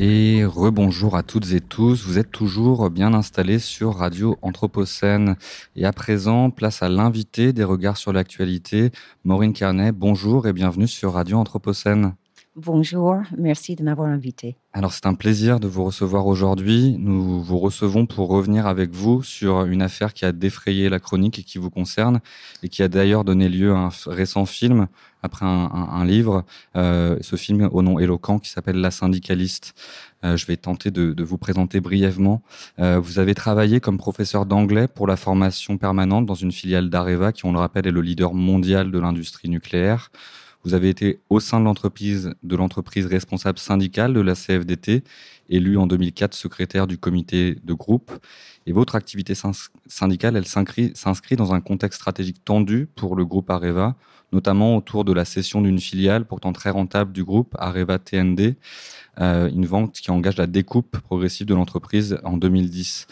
Et rebonjour à toutes et tous. Vous êtes toujours bien installés sur Radio Anthropocène. Et à présent, place à l'invité des regards sur l'actualité, Maureen Carnet. Bonjour et bienvenue sur Radio Anthropocène. Bonjour, merci de m'avoir invité. Alors c'est un plaisir de vous recevoir aujourd'hui. Nous vous recevons pour revenir avec vous sur une affaire qui a défrayé la chronique et qui vous concerne et qui a d'ailleurs donné lieu à un récent film après un, livre. Euh, ce film au nom éloquent qui s'appelle La syndicaliste. Euh, je vais tenter de, vous présenter brièvement. Euh, vous avez travaillé comme professeur d'anglais pour la formation permanente dans une filiale d'Areva qui, on le rappelle, est le leader mondial de l'industrie nucléaire. Vous avez été au sein de l'entreprise, de l'entreprise responsable syndicale de la CFDT, élu en 2004 secrétaire du comité de groupe. Et votre activité syndicale, elle s'inscrit dans un contexte stratégique tendu pour le groupe Areva, notamment autour de la cession d'une filiale pourtant très rentable du groupe Areva TND, euh, une vente qui engage la découpe progressive de l'entreprise en 2010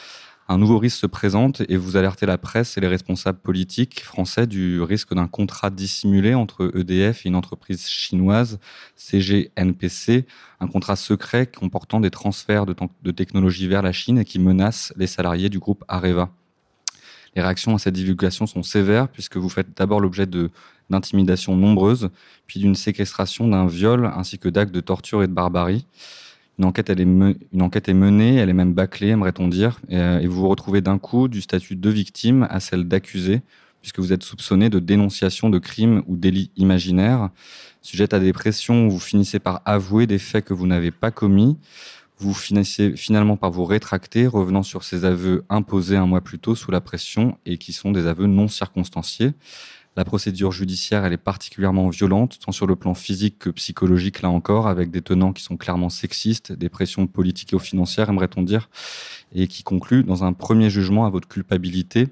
un nouveau risque se présente et vous alertez la presse et les responsables politiques français du risque d'un contrat dissimulé entre EDF et une entreprise chinoise, CGNPC, un contrat secret comportant des transferts de, de technologies vers la Chine et qui menace les salariés du groupe Areva. Les réactions à cette divulgation sont sévères puisque vous faites d'abord l'objet d'intimidations nombreuses, puis d'une séquestration, d'un viol ainsi que d'actes de torture et de barbarie. Une enquête, est menée, elle est même bâclée, aimerait-on dire, euh, et, vous vous retrouvez d'un coup du statut de victime à celle d'accusé, puisque vous êtes soupçonné de dénonciation de crimes ou délits imaginaires. Sujette à des pressions, vous finissez par avouer des faits que vous n'avez pas commis. Vous finissez finalement par vous rétracter, revenant sur ces aveux imposés un mois plus tôt sous la pression et qui sont des aveux non circonstanciés. La procédure judiciaire, elle est particulièrement violente, tant sur le plan physique que psychologique, là encore, avec des tenants qui sont clairement sexistes, des pressions politiques et financières, aimerait-on dire, et qui conclut dans un premier jugement à votre culpabilité.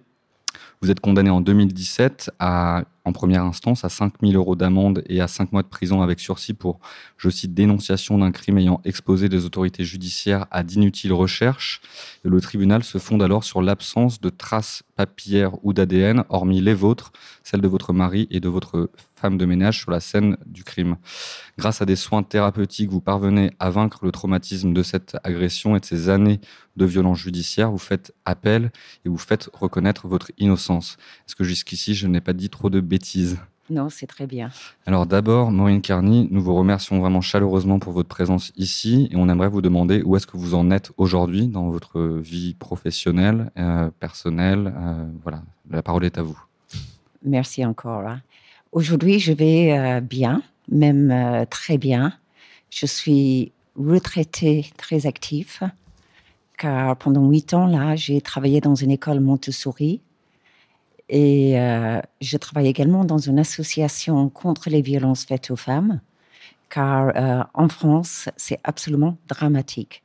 Vous êtes condamné en 2017 à en première instance à 5 000 euros d'amende et à 5 mois de prison avec sursis pour, je cite, dénonciation d'un crime ayant exposé les autorités judiciaires à d'inutiles recherches. le tribunal se fonde alors sur l'absence de traces papillaires ou d'ADN, hormis les vôtres, celles de votre mari et de votre femme de ménage sur la scène du crime. Grâce à des soins thérapeutiques, vous parvenez à vaincre le traumatisme de cette agression et de ces années de violence judiciaire. Vous faites appel et vous faites reconnaître votre innocence. Est-ce que jusqu'ici, je n'ai pas dit trop de bêtises. Non, c'est très bien. Alors d'abord, Maureen Carney, nous vous remercions vraiment chaleureusement pour votre présence ici et on aimerait vous demander où est-ce que vous en êtes aujourd'hui dans votre vie professionnelle, euh, personnelle. Euh, voilà, la parole est à vous. Merci encore. Hein. Aujourd'hui, je vais euh, bien, même très bien. Je suis retraitée très active car pendant huit ans, là, j'ai travaillé dans une école Montessori et euh, je travaille également dans une association contre les violences faites aux femmes, car euh, en France, c'est absolument dramatique.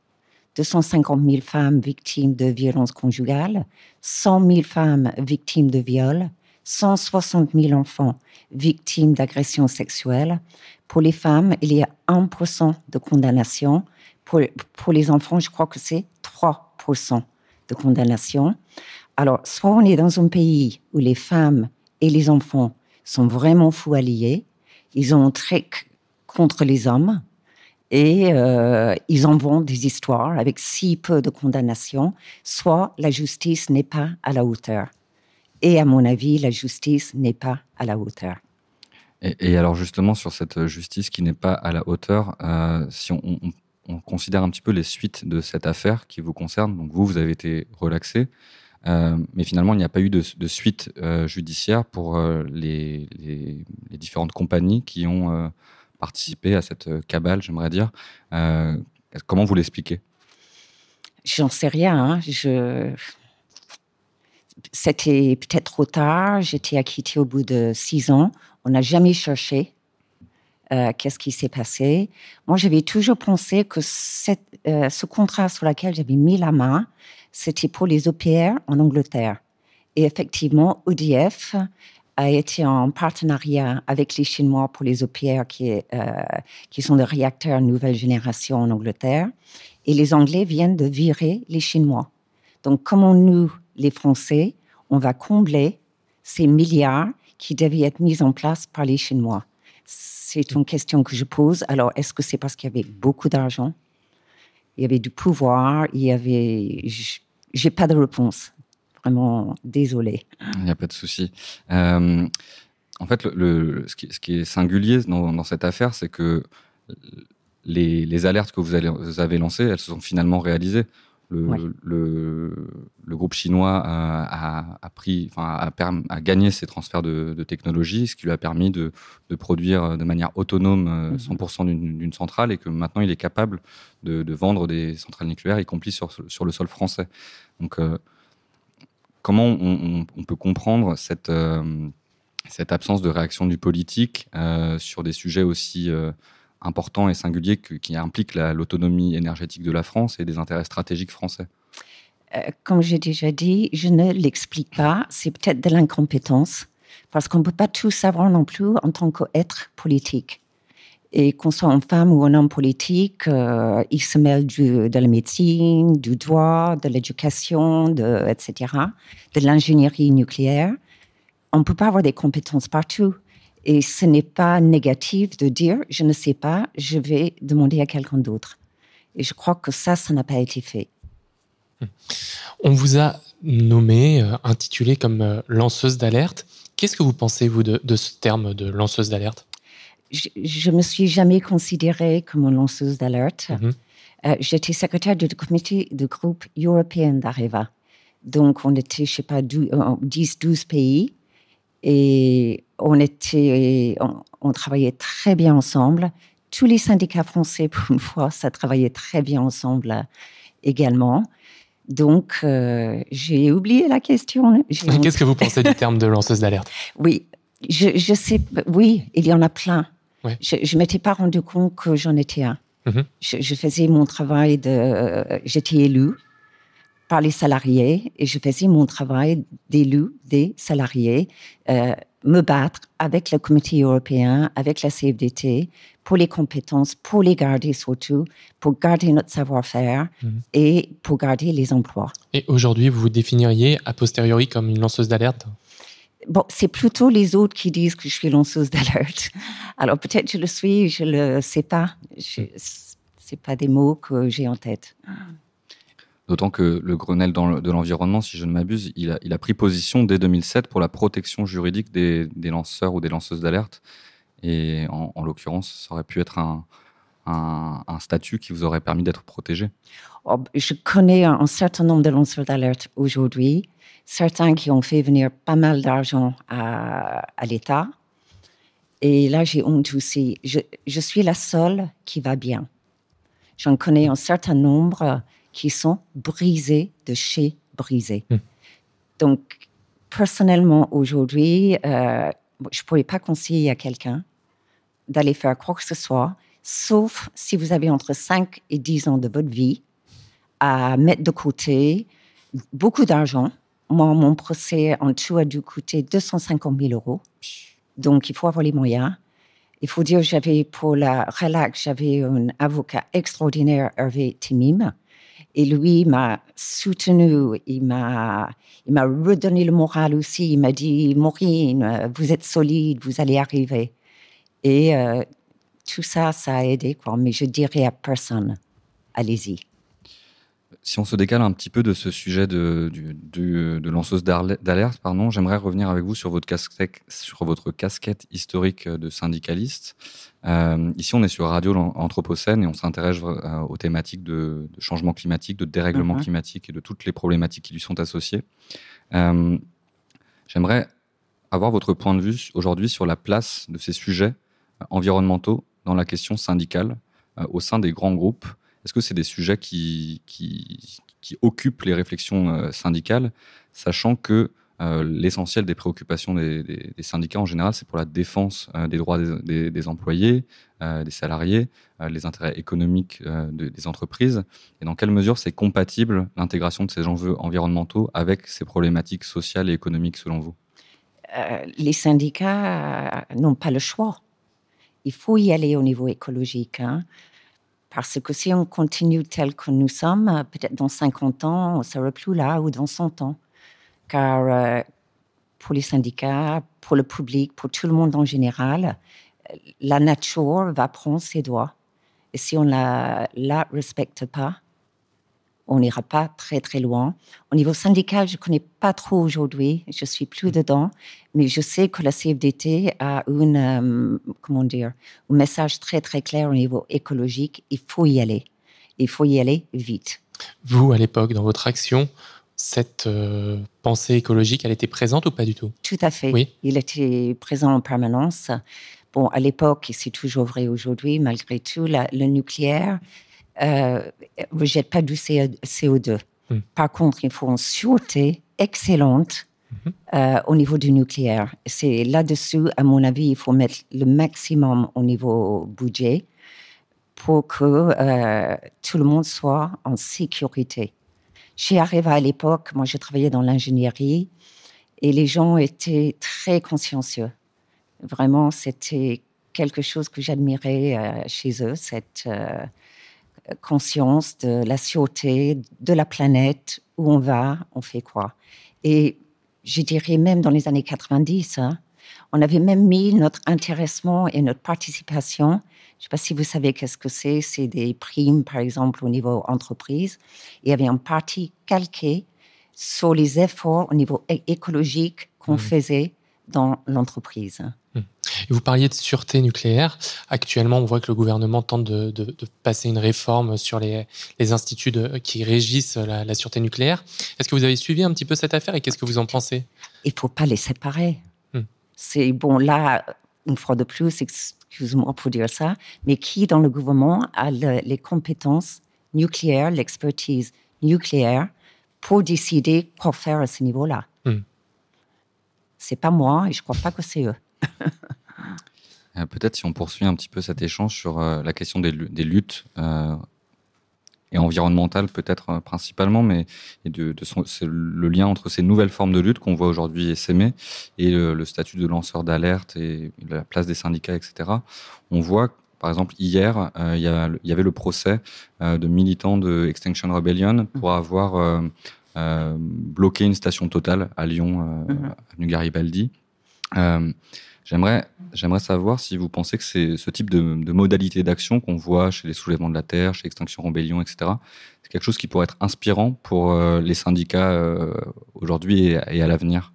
250 000 femmes victimes de violences conjugales, 100 000 femmes victimes de viols, 160 000 enfants victimes d'agressions sexuelles. Pour les femmes, il y a 1% de condamnation. Pour, pour les enfants, je crois que c'est 3% de condamnation. Alors, soit on est dans un pays où les femmes et les enfants sont vraiment fous alliés, ils ont un trick contre les hommes et euh, ils en vont des histoires avec si peu de condamnation, soit la justice n'est pas à la hauteur. Et à mon avis, la justice n'est pas à la hauteur. Et, alors justement, sur cette justice qui n'est pas à la hauteur, euh, si on, on, considère un petit peu les suites de cette affaire qui vous concerne, donc vous, vous avez été relaxé, euh, mais finalement, il n'y a pas eu de, suite euh, judiciaire pour euh, les, différentes compagnies qui ont participé à cette cabale, j'aimerais dire. comment vous l'expliquez? J'en sais rien. Hein. C'était peut-être trop tard. J'étais acquittée au bout de six ans. On n'a jamais cherché qu'est-ce qui s'est passé. Moi, j'avais toujours pensé que ce contrat sur lequel j'avais mis la main, c'était pour les OPR en Angleterre. Et effectivement, EDF a été en partenariat avec les Chinois pour les OPR qui, euh, qui sont des réacteurs nouvelle génération en Angleterre. Et les Anglais viennent de virer les Chinois. Donc, comment nous, les Français, on va combler ces milliards qui devaient être mis en place par les Chinois? C'est une question que je pose. Alors, est-ce que c'est parce qu'il y avait beaucoup d'argent? Il y avait du pouvoir, il y avait. J'ai pas de réponse. Vraiment, désolé. Il n'y a pas de souci. Euh, en fait, ce, qui, est singulier dans, cette affaire, c'est que les, alertes que vous, avez lancées, elles se sont finalement réalisées. Le, le, groupe chinois a, pris, enfin, a, gagné ces transferts de, technologie, ce qui lui a permis de, produire de manière autonome 100% euh, mhm. d'une centrale et que maintenant il est capable de, vendre des centrales nucléaires, y compris sur, sur le sol français. Donc, euh, comment on, peut comprendre cette, euh, cette absence de réaction du politique sur des sujets aussi important et singulier qui implique l'autonomie énergétique de la France et des intérêts stratégiques français euh, Comme j'ai déjà dit, je ne l'explique pas. C'est peut-être de l'incompétence, parce qu'on ne peut pas tout savoir non plus en tant qu'être politique. Et qu'on soit une femme ou un homme politique, euh, il se mêle de la médecine, du droit, de l'éducation, etc., de l'ingénierie nucléaire. On ne peut pas avoir des compétences partout. Et ce n'est pas négatif de dire je ne sais pas, je vais demander à quelqu'un d'autre. Et je crois que ça, ça n'a pas été fait. Hmm. On vous a nommé, euh, intitulé comme euh, lanceuse d'alerte. Qu'est-ce que vous pensez, vous, de, ce terme de lanceuse d'alerte? Je ne me suis jamais considérée comme une lanceuse d'alerte. Mhm. Euh, j'étais secrétaire du comité du groupe européen d'Areva. Donc, on était, je ne sais pas, 10-12 pays. Et on était, on, travaillait très bien ensemble. Tous les syndicats français, pour une fois, ça travaillait très bien ensemble euh, également. Donc, euh, j'ai oublié la question. Qu'est-ce que vous pensez du terme de lanceuse d'alerte? Oui, je, sais, oui, il y en a plein. Je ne m'étais pas rendu compte que j'en étais un. Mm-hmm. je, faisais mon travail de. Euh, j'étais élue par les salariés et je faisais mon travail d'élu des salariés, euh, me battre avec le comité européen, avec la CFDT pour les compétences, pour les garder surtout, pour garder notre savoir-faire mhm. et pour garder les emplois. Et aujourd'hui, vous vous définiriez a posteriori comme une lanceuse d'alerte? Bon, c'est plutôt les autres qui disent que je suis lanceuse d'alerte. Alors peut-être je le suis, je le sais pas. Ce c'est pas des mots que j'ai en tête. D'autant que le Grenelle de l'environnement, si je ne m'abuse, il a, pris position dès 2007 pour la protection juridique des, lanceurs ou des lanceuses d'alerte. Et en, l'occurrence, ça aurait pu être un, statut qui vous aurait permis d'être protégé. Oh, je connais un, certain nombre de lanceurs d'alerte aujourd'hui, certains qui ont fait venir pas mal d'argent à, l'État. Et là, j'ai honte aussi. Je, je suis la seule qui va bien. J'en connais un certain nombre qui sont brisés de chez brisés. Hmm. Donc, personnellement, aujourd'hui, euh, je ne pourrais pas conseiller à quelqu'un d'aller faire quoi que ce soit, sauf si vous avez entre 5 et 10 ans de votre vie à mettre de côté beaucoup d'argent. Moi, mon procès en tout a dû coûter 250 000 euros. Donc, il faut avoir les moyens. Il faut dire, j'avais pour la relax, j'avais un avocat extraordinaire, Hervé Timim, et lui m'a soutenu, il m'a, redonné le moral aussi. Il m'a dit, Maureen, vous êtes solide, vous allez arriver. Et euh, tout ça, ça a aidé, quoi. Mais je dirais à personne, allez-y. Si on se décale un petit peu de ce sujet de, de lanceuse d'alerte, pardon, j'aimerais revenir avec vous sur votre, casquette, sur votre casquette historique de syndicaliste. Euh, ici, on est sur Radio Anthropocène et on s'intéresse euh, aux thématiques de, changement climatique, de dérèglement mhm. climatique et de toutes les problématiques qui lui sont associées. Euh, j'aimerais avoir votre point de vue aujourd'hui sur la place de ces sujets environnementaux dans la question syndicale au sein des grands groupes. Est-ce que c'est des sujets qui, qui, qui, occupent les réflexions syndicales, sachant que euh, l'essentiel des préoccupations des, syndicats en général, c'est pour la défense euh, des droits des, employés, euh, des salariés, les intérêts économiques des entreprises, et dans quelle mesure c'est compatible l'intégration de ces enjeux environnementaux avec ces problématiques sociales et économiques selon vous? Les syndicats n'ont pas le choix. Il faut y aller au niveau écologique. Hein, parce que si on continue tel que nous sommes, peut-être dans 50 ans, on ne sera plus là ou dans 100 ans car euh, pour les syndicats, pour le public, pour tout le monde en général, la nature va prendre ses doigts. Et si on la, la respecte pas, on n'ira pas très très loin. Au niveau syndical, je connais pas trop aujourd'hui, je suis plus dedans, mais je sais que la CFDT a une, euh, comment dire, un message très très clair au niveau écologique. Il faut y aller. Il faut y aller vite. Vous, à l'époque, dans votre action, cette euh, pensée écologique, elle était présente ou pas du tout? Tout à fait. Oui. Il était présent en permanence. Bon, à l'époque, et c'est toujours vrai aujourd'hui, malgré tout, le nucléaire euh, ne rejette pas du CO2. Hmm. Par contre, il faut une sûreté excellente mhm. euh, au niveau du nucléaire. C'est là-dessus, à mon avis, il faut mettre le maximum au niveau budget pour que euh, tout le monde soit en sécurité. Chez Areva à l'époque, moi je travaillais dans l'ingénierie et les gens étaient très consciencieux. Vraiment, c'était quelque chose que j'admirais euh, chez eux, cette euh, conscience de la sûreté, de la planète, où on va, on fait quoi. Et je dirais même dans les années 90, hein, on avait même mis notre intéressement et notre participation. Je ne sais pas si vous savez qu'est-ce que c'est. C'est des primes, par exemple, au niveau entreprise. Il y avait une partie calquée sur les efforts au niveau écologique qu'on mmh. faisait dans l'entreprise. Mmh. vous parliez de sûreté nucléaire. Actuellement, on voit que le gouvernement tente de, passer une réforme sur les, instituts qui régissent la, la sûreté nucléaire. Est-ce que vous avez suivi un petit peu cette affaire et qu'est-ce que vous en pensez? Il ne faut pas les séparer. C'est bon, là, une fois de plus, excuse-moi pour dire ça, mais qui dans le gouvernement a les compétences nucléaires, l'expertise nucléaire pour décider quoi faire à ce niveau-là? Ce hmm. C'est pas moi et je crois pas que c'est eux. Euh, peut-être si on poursuit un petit peu cet échange sur euh, la question des, luttes euh, et environnementale peut-être euh, principalement, mais de, de le lien entre ces nouvelles formes de lutte qu'on voit aujourd'hui s'aimer et le, statut de lanceur d'alerte et la place des syndicats, etc. On voit par exemple, hier, euh, il, y y, avait le procès euh, de militants de Extinction Rebellion pour avoir bloqué une station totale à Lyon, mm -hmm. Garibaldi. J'aimerais, j'aimerais savoir si vous pensez que ce type de, modalité d'action qu'on voit chez les soulèvements de la terre, chez Extinction Rebellion, etc. C'est quelque chose qui pourrait être inspirant pour euh, les syndicats euh, aujourd'hui et, à l'avenir?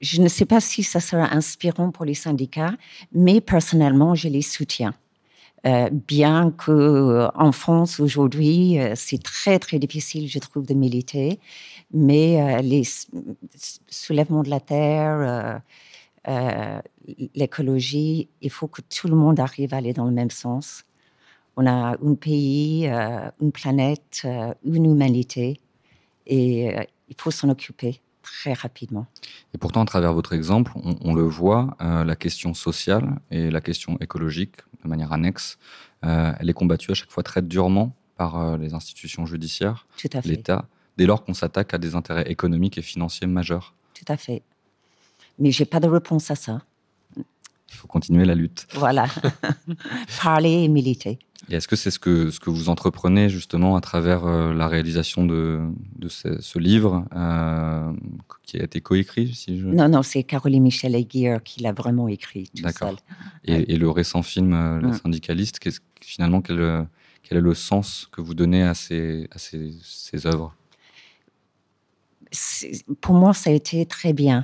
Je ne sais pas si ça sera inspirant pour les syndicats, mais personnellement, je les soutiens. Euh, bien que en France aujourd'hui, c'est très très difficile, je trouve, de militer, mais les soulèvements de la terre, euh, l'écologie, il faut que tout le monde arrive à aller dans le même sens. On a un pays, euh, une planète, euh, une humanité, et il faut s'en occuper très rapidement. Et pourtant, à travers votre exemple, on, le voit, la question sociale et la question écologique, de manière annexe, elle est combattue à chaque fois très durement par les institutions judiciaires, l'État, dès lors qu'on s'attaque à des intérêts économiques et financiers majeurs. Tout à fait mais j'ai pas de réponse à ça. Il faut continuer la lutte. Voilà, parler et militer. Et est-ce que c'est ce que, ce que vous entreprenez justement à travers euh, la réalisation de, de ce, livre euh, qui a été coécrit si je... Non, non, c'est Caroline Michel Aiguirre qui l'a vraiment écrit seul. Et, et, le récent film euh, Le mm. syndicaliste, finalement, quel, quel, est le sens que vous donnez à ces, à ces, ces œuvres? Pour moi, ça a été très bien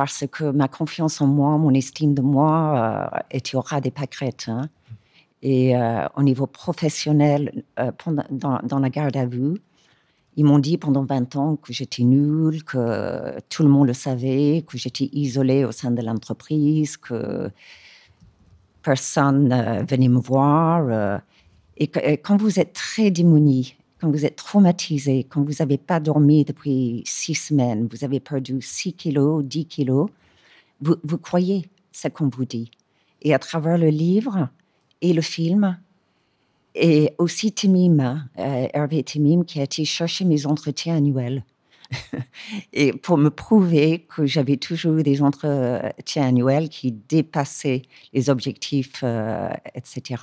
parce que ma confiance en moi, mon estime de moi euh, était au ras des pâquerettes. Hein. Et euh, au niveau professionnel, euh, dans, la garde à vue, ils m'ont dit pendant 20 ans que j'étais nulle, que tout le monde le savait, que j'étais isolée au sein de l'entreprise, que personne venait me voir. et, quand vous êtes très démuni quand vous êtes traumatisé, quand vous n'avez pas dormi depuis six semaines, vous avez perdu 6 kilos, 10 kilos, vous, vous croyez ce qu'on vous dit. Et à travers le livre et le film, et aussi Timim, euh, Hervé Timim, qui a été chercher mes entretiens annuels. et pour me prouver que j'avais toujours des entretiens annuels qui dépassaient les objectifs, euh, etc.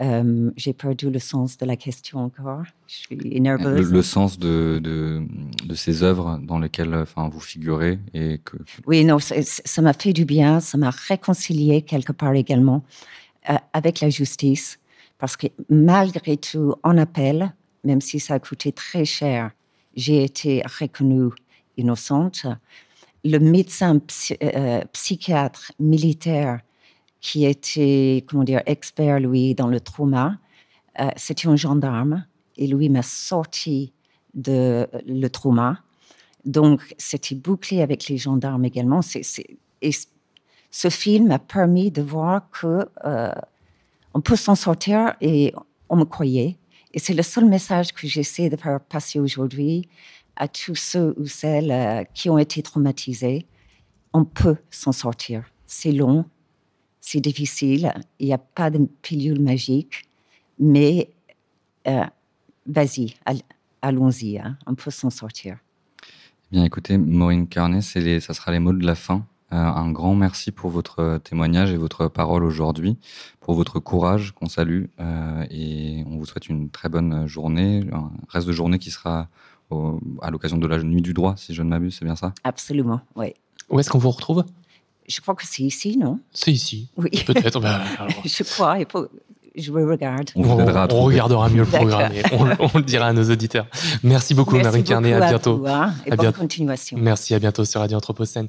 Euh, j'ai perdu le sens de la question encore. Je suis nerveuse. Le, sens de, de, de, ces œuvres dans lesquelles enfin, vous figurez et que... Oui, non, ça m'a fait du bien, ça m'a réconcilié quelque part également euh, avec la justice. Parce que malgré tout, en appel, même si ça a coûté très cher, j'ai été reconnue innocente. Le médecin euh, psychiatre militaire qui était, comment dire, expert, lui, dans le trauma, euh, c'était un gendarme et lui m'a sorti de le trauma. Donc, c'était bouclé avec les gendarmes également. et ce film a permis de voir que euh, on peut s'en sortir et on me croyait. Et c'est le seul message que j'essaie de faire passer aujourd'hui à tous ceux ou celles euh, qui ont été traumatisés. On peut s'en sortir. C'est long, c'est difficile, il n'y a pas de pilule magique, mais euh, vas-y, allons-y, hein, on peut s'en sortir. Bien, écoutez, Maureen Carnet, ça sera les mots de la fin. Euh, un grand merci pour votre témoignage et votre parole aujourd'hui, pour votre courage qu'on salue euh, et on vous souhaite une très bonne journée, un reste de journée qui sera à l'occasion de la nuit du droit, si je ne m'abuse, c'est bien ça? Absolument, oui. Où est-ce qu'on vous retrouve? Je crois que c'est ici, non? C'est ici. Oui. Peut-être. Bah, je crois. Il faut je regarde. On, regardera mieux le programme on, le dira à nos auditeurs. Merci beaucoup, Marie Carnet. À bientôt. À, hein, et bonne continuation. Merci, à bientôt sur Radio Anthropocène.